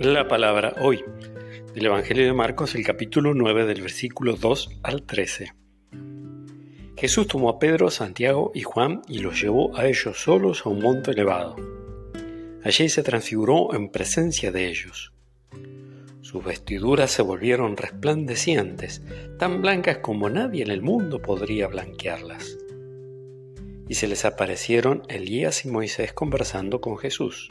La palabra hoy del Evangelio de Marcos, el capítulo 9 del versículo 2 al 13. Jesús tomó a Pedro, Santiago y Juan y los llevó a ellos solos a un monte elevado. Allí se transfiguró en presencia de ellos. Sus vestiduras se volvieron resplandecientes, tan blancas como nadie en el mundo podría blanquearlas. Y se les aparecieron Elías y Moisés conversando con Jesús.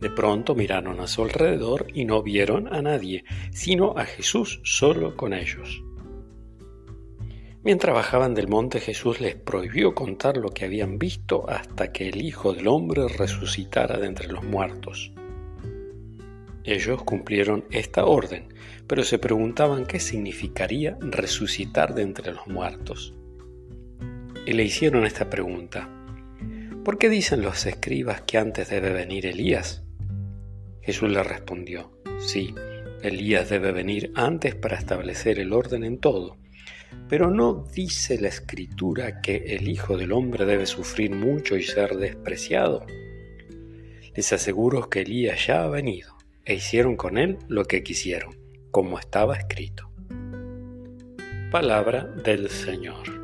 De pronto miraron a su alrededor y no vieron a nadie, sino a Jesús solo con ellos. Mientras bajaban del monte Jesús les prohibió contar lo que habían visto hasta que el Hijo del Hombre resucitara de entre los muertos. Ellos cumplieron esta orden, pero se preguntaban qué significaría resucitar de entre los muertos. Y le hicieron esta pregunta. ¿Por qué dicen los escribas que antes debe venir Elías? Jesús le respondió, sí, Elías debe venir antes para establecer el orden en todo, pero no dice la escritura que el Hijo del Hombre debe sufrir mucho y ser despreciado. Les aseguro que Elías ya ha venido e hicieron con él lo que quisieron, como estaba escrito. Palabra del Señor.